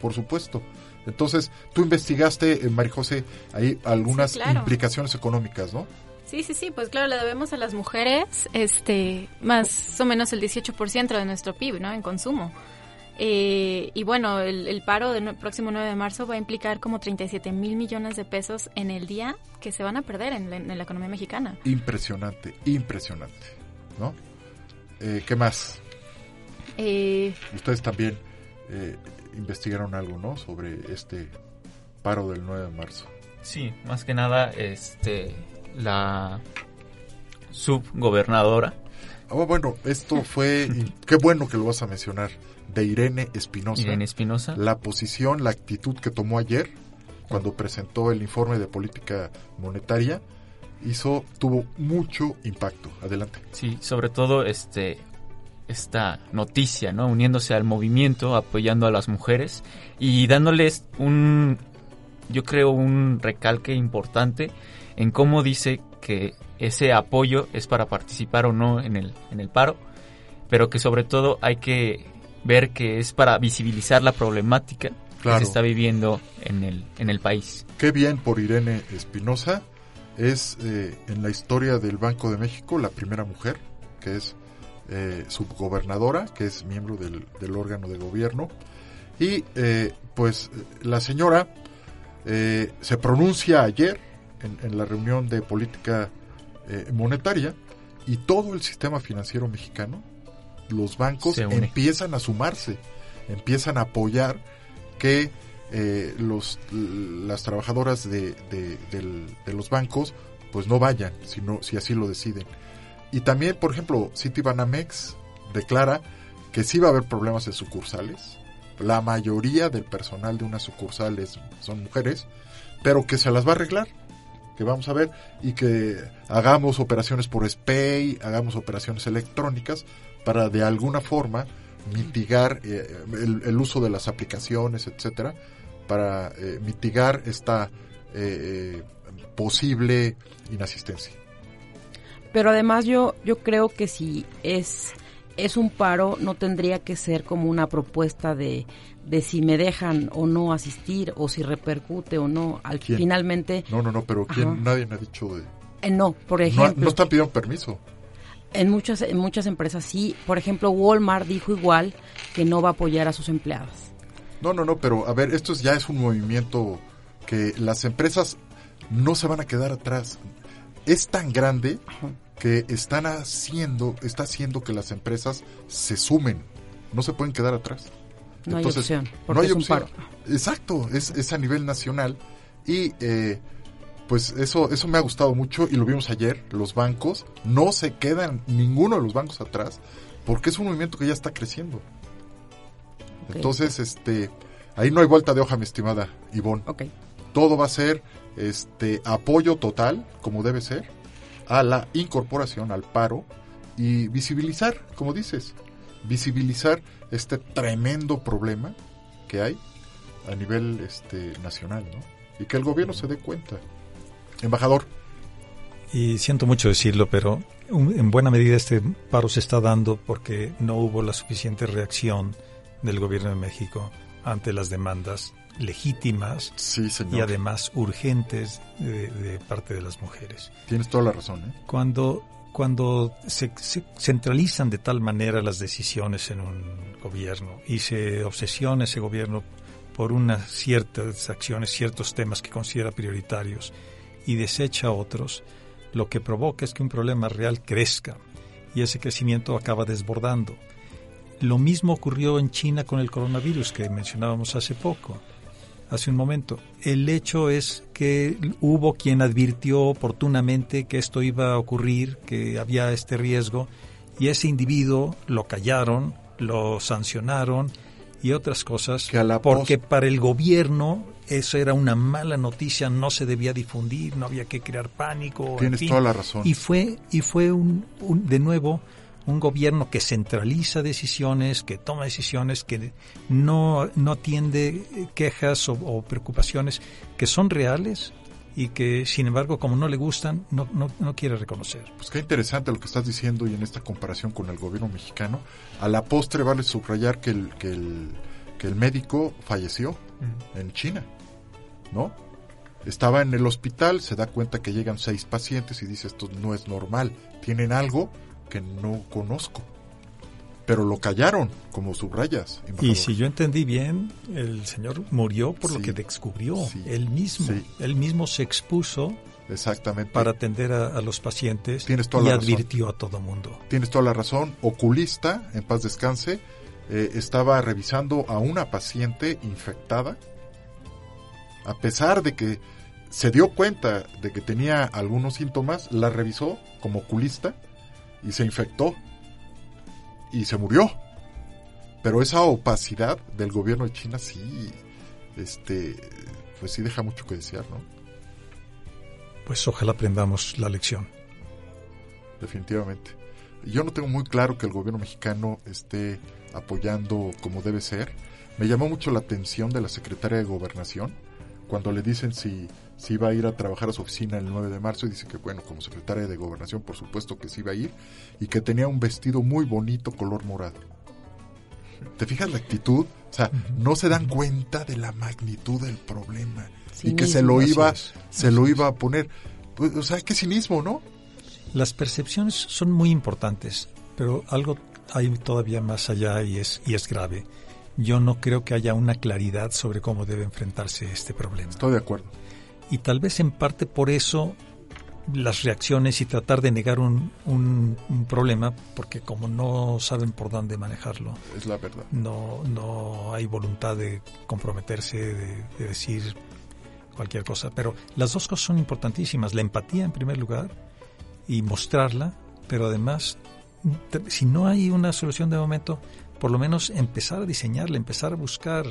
por supuesto. Entonces, tú investigaste, eh, María José, ahí algunas sí, claro. implicaciones económicas, ¿no? Sí, sí, sí, pues claro, le debemos a las mujeres este más o menos el 18% de nuestro PIB, ¿no? En consumo. Eh, y bueno, el, el paro del próximo 9 de marzo va a implicar como 37 mil millones de pesos en el día que se van a perder en la, en la economía mexicana. Impresionante, impresionante, ¿no? Eh, ¿Qué más? Eh, Ustedes también eh, investigaron algo, ¿no? Sobre este paro del 9 de marzo. Sí, más que nada, este, la subgobernadora. Oh, bueno, esto fue, qué bueno que lo vas a mencionar, de Irene Espinosa. Irene Espinosa. La posición, la actitud que tomó ayer cuando presentó el informe de política monetaria hizo tuvo mucho impacto. Adelante. Sí, sobre todo este esta noticia, ¿no? Uniéndose al movimiento, apoyando a las mujeres y dándoles un yo creo un recalque importante en cómo dice que ese apoyo es para participar o no en el en el paro, pero que sobre todo hay que ver que es para visibilizar la problemática claro. que se está viviendo en el, en el país. Qué bien por Irene Espinosa. Es eh, en la historia del Banco de México la primera mujer que es eh, subgobernadora, que es miembro del, del, órgano de gobierno. Y eh, pues la señora se pronuncia ayer en, en, la reunión de política monetaria y todo el sistema financiero mexicano, los bancos empiezan a sumarse, empiezan a apoyar que eh, los, las trabajadoras de, de, los bancos pues no vayan si, si así lo deciden. Y también, por ejemplo, Citibanamex declara que sí va a haber problemas en sucursales. La mayoría del personal de una sucursal son mujeres, pero que se las va a arreglar que vamos a ver y que hagamos operaciones por SPAY, hagamos operaciones electrónicas para de alguna forma mitigar eh, el, uso de las aplicaciones, etcétera, para eh, mitigar esta eh, posible inasistencia. Pero además yo yo creo que si es es un paro no tendría que ser como una propuesta de de si me dejan o no asistir o si repercute o no. Al finalmente no no no pero quién nadie me ha dicho de eh, no por ejemplo no, están pidiendo permiso. en muchas en muchas empresas sí. Por ejemplo Walmart dijo igual que no va a apoyar a sus empleados. No no no pero a ver esto ya es un movimiento que las empresas no se van a quedar atrás. Es tan grande que están haciendo está haciendo que las empresas se sumen no se pueden quedar atrás no hay opción. No hay opción. Exacto, es, es, a nivel nacional. Y eh, pues eso, eso me ha gustado mucho y lo vimos ayer. Los bancos no se quedan ninguno de los bancos atrás porque es un movimiento que ya está creciendo. Entonces, este, ahí no hay vuelta de hoja, mi estimada Ivonne. Okay. Todo va a ser este apoyo total, como debe ser, a la incorporación, al paro y visibilizar, como dices, visibilizar este tremendo problema que hay a nivel este, nacional. Y que el gobierno se dé cuenta. Embajador. Y siento mucho decirlo, pero en buena medida este paro se está dando porque no hubo la suficiente reacción del gobierno de México ante las demandas legítimas y además urgentes de, de, parte de las mujeres. Tienes toda la razón. ¿eh? Cuando cuando se, centralizan de tal manera las decisiones en un gobierno y se obsesiona ese gobierno por unas ciertas acciones, ciertos temas que considera prioritarios y desecha otros, lo que provoca es que un problema real crezca y ese crecimiento acaba desbordando. Lo mismo ocurrió en China con el coronavirus que mencionábamos hace poco hace un momento. El hecho es que hubo quien advirtió oportunamente que esto iba a ocurrir, que había este riesgo, y ese individuo lo callaron, lo sancionaron y otras cosas, porque para el gobierno eso era una mala noticia, no se debía difundir, no había que crear pánico. Tienes toda la razón. Y fue, y fue un, de nuevo un gobierno que centraliza decisiones, que toma decisiones, que no, no atiende quejas o, preocupaciones que son reales y que, sin embargo, como no le gustan, no, no, no, quiere reconocer. Pues qué interesante lo que estás diciendo y en esta comparación con el gobierno mexicano. A la postre vale subrayar que el, que el, que el médico falleció en China, ¿no? Estaba en el hospital, se da cuenta que llegan seis pacientes y dice esto no es normal, tienen algo que no conozco. Pero lo callaron, como subrayas. Y si yo entendí bien, el señor murió por lo que descubrió. él mismo. Él mismo se expuso Exactamente. Para atender a, los pacientes y advirtió a todo mundo. Tienes toda la razón. Oculista, en paz descanse, eh, estaba revisando a una paciente infectada. A pesar de que se dio cuenta de que tenía algunos síntomas, la revisó como oculista y se infectó y se murió. Pero esa opacidad del gobierno de China sí, este, pues sí deja mucho que desear, ¿no? Pues ojalá aprendamos la lección. Definitivamente. Yo no tengo muy claro que el gobierno mexicano esté apoyando como debe ser. Me llamó mucho la atención de la secretaria de Gobernación cuando le dicen si si iba a ir a trabajar a su oficina el 9 de marzo y dice que bueno, como secretaria de gobernación por supuesto que sí iba a ir y que tenía un vestido muy bonito color morado. ¿Te fijas la actitud? O sea, no se dan cuenta de la magnitud del problema y que se lo iba se lo iba a poner. Pues, o sea, qué cinismo, ¿no? Las percepciones son muy importantes, pero algo hay todavía más allá y es y es grave. Yo no creo que haya una claridad sobre cómo debe enfrentarse este problema. Estoy de acuerdo y tal vez en parte por eso las reacciones y tratar de negar un, un, problema porque como no saben por dónde manejarlo. Es la verdad. No, no hay voluntad de comprometerse, de, decir cualquier cosa. Pero las dos cosas son importantísimas. La empatía en primer lugar y mostrarla, pero además, si no hay una solución de momento, por lo menos empezar a diseñarla, empezar a buscar.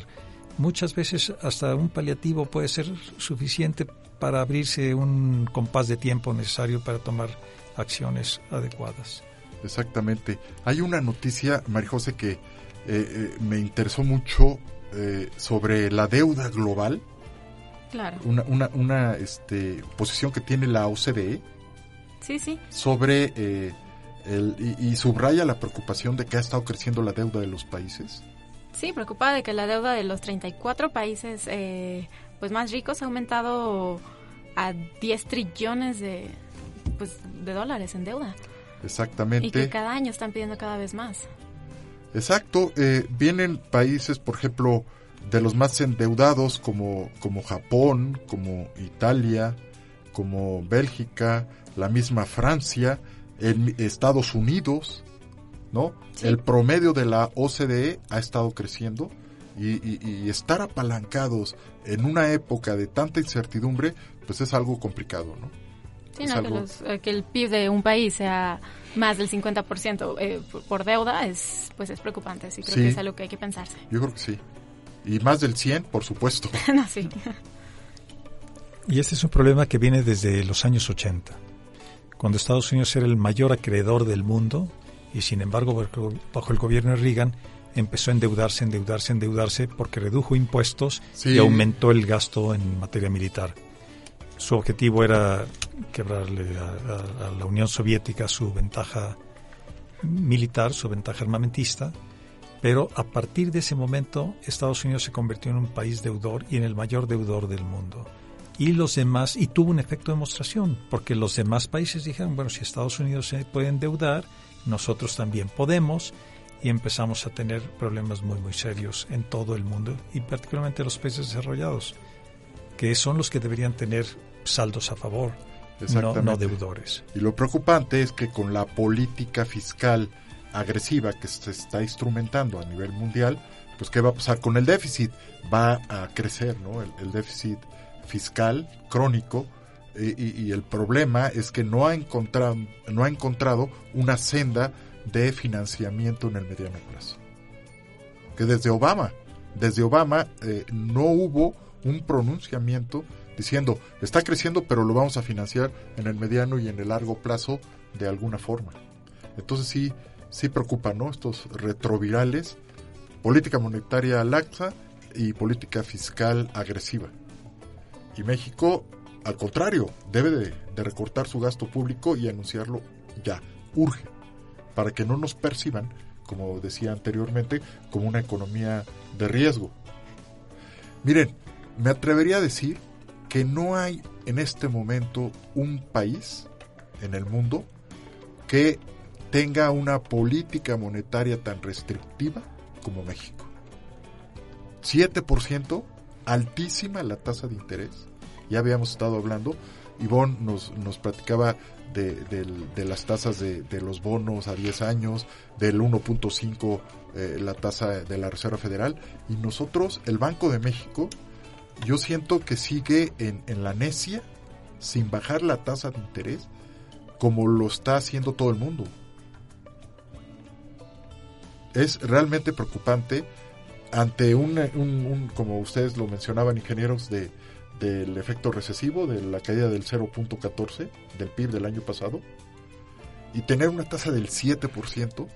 Muchas veces hasta un paliativo puede ser suficiente para abrirse un compás de tiempo necesario para tomar acciones adecuadas. Exactamente. Hay una noticia, María José, que eh, eh, me interesó mucho eh, sobre la deuda global. Claro. Una, una, una este, posición que tiene la OCDE. Sí, sí. Sobre. El, y, subraya la preocupación de que ha estado creciendo la deuda de los países. Sí, preocupada de que la deuda de los 34 países pues más ricos ha aumentado a 10 trillones de, pues, de dólares en deuda. Exactamente. Y que cada año están pidiendo cada vez más. Exacto. Eh, vienen países, por ejemplo, de los más endeudados como, como Japón, como Italia, como Bélgica, la misma Francia, en Estados Unidos, ¿no? El promedio de la OCDE ha estado creciendo y, estar apalancados en una época de tanta incertidumbre, pues es algo complicado, ¿no? Sí, no, eh, que, el PIB de un país sea más del 50% eh, por deuda es pues es preocupante, sí creo que es algo que hay que pensarse. Yo creo que sí. Y más del 100, por supuesto. no, sí. Y este es un problema que viene desde los años 80, cuando Estados Unidos era el mayor acreedor del mundo y sin embargo bajo el gobierno de Reagan empezó a endeudarse, endeudarse, endeudarse porque redujo impuestos y aumentó el gasto en materia militar. Su objetivo era quebrarle a, la Unión Soviética su ventaja militar, su ventaja armamentista, pero a partir de ese momento Estados Unidos se convirtió en un país deudor y en el mayor deudor del mundo. Y los demás, y tuvo un efecto de demostración, porque los demás países dijeron, bueno, si Estados Unidos se puede endeudar, nosotros también podemos, y empezamos a tener problemas muy muy serios en todo el mundo y particularmente los países desarrollados, que son los que deberían tener saldos a favor, no, no deudores. Y lo preocupante es que con la política fiscal agresiva que se está instrumentando a nivel mundial, pues qué va a pasar con el déficit, va a crecer, ¿no? El, déficit fiscal crónico y, el problema es que no ha encontrado no ha encontrado una senda de financiamiento en el mediano plazo. Que desde Obama, desde Obama eh, no hubo un pronunciamiento diciendo, está creciendo, pero lo vamos a financiar en el mediano y en el largo plazo de alguna forma. Entonces sí, sí preocupa, ¿no? Estos retrovirales, política monetaria laxa y política fiscal agresiva. Y México, al contrario, debe de recortar su gasto público y anunciarlo ya, urge para que no nos perciban, como decía anteriormente, como una economía de riesgo. Miren, me atrevería a decir que no hay en este momento un país en el mundo que tenga una política monetaria tan restrictiva como México. 7%, altísima la tasa de interés. Ya habíamos estado hablando, Ivonne nos, nos platicaba de, las tasas de, los bonos a 10 años, del 1.5 eh, la tasa de la Reserva Federal. Y nosotros, el Banco de México, yo siento que sigue en, en la necia, sin bajar la tasa de interés, como lo está haciendo todo el mundo. Es realmente preocupante ante un, un como ustedes lo mencionaban, ingenieros de, del efecto recesivo, de la caída del 0.14 del PIB del año pasado, y tener una tasa del 7%,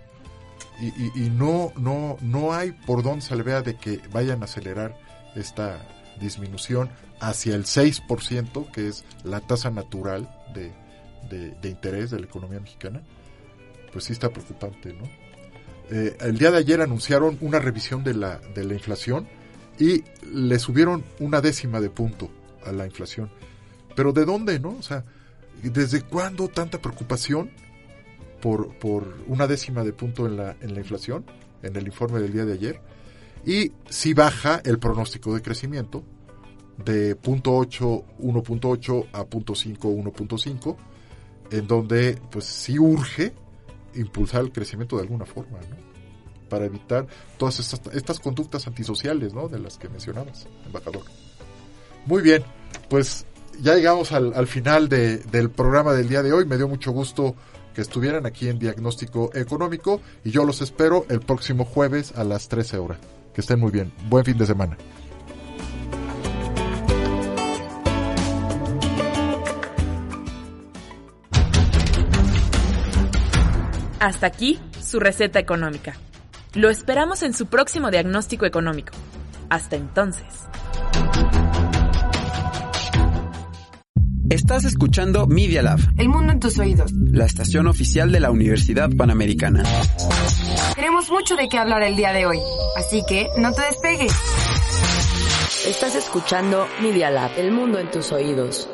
y, y, no, no, no hay por dónde se le vea de que vayan a acelerar esta disminución hacia el 6%, que es la tasa natural de, de, interés de la economía mexicana, pues sí está preocupante, ¿no? Eh, el día de ayer anunciaron una revisión de la, de la inflación, y le subieron una décima de punto a la inflación. Pero ¿de dónde, no? O sea, ¿desde cuándo tanta preocupación por, por una décima de punto en la, en la inflación, en el informe del día de ayer? Y si baja el pronóstico de crecimiento de punto 8, 1.8 a punto 5, 1.5, en donde pues sí urge impulsar el crecimiento de alguna forma, ¿no? Para evitar todas estas, estas conductas antisociales, ¿no? De las que mencionabas, embajador. Muy bien, pues ya llegamos al, al final de, del programa del día de hoy. Me dio mucho gusto que estuvieran aquí en Diagnóstico Económico y yo los espero el próximo jueves a las 13 horas. Que estén muy bien. Buen fin de semana. Hasta aquí su receta económica. Lo esperamos en su próximo diagnóstico económico. Hasta entonces. Estás escuchando Media Lab. El mundo en tus oídos. La estación oficial de la Universidad Panamericana. Tenemos mucho de qué hablar el día de hoy, así que no te despegues. Estás escuchando Media Lab. El mundo en tus oídos.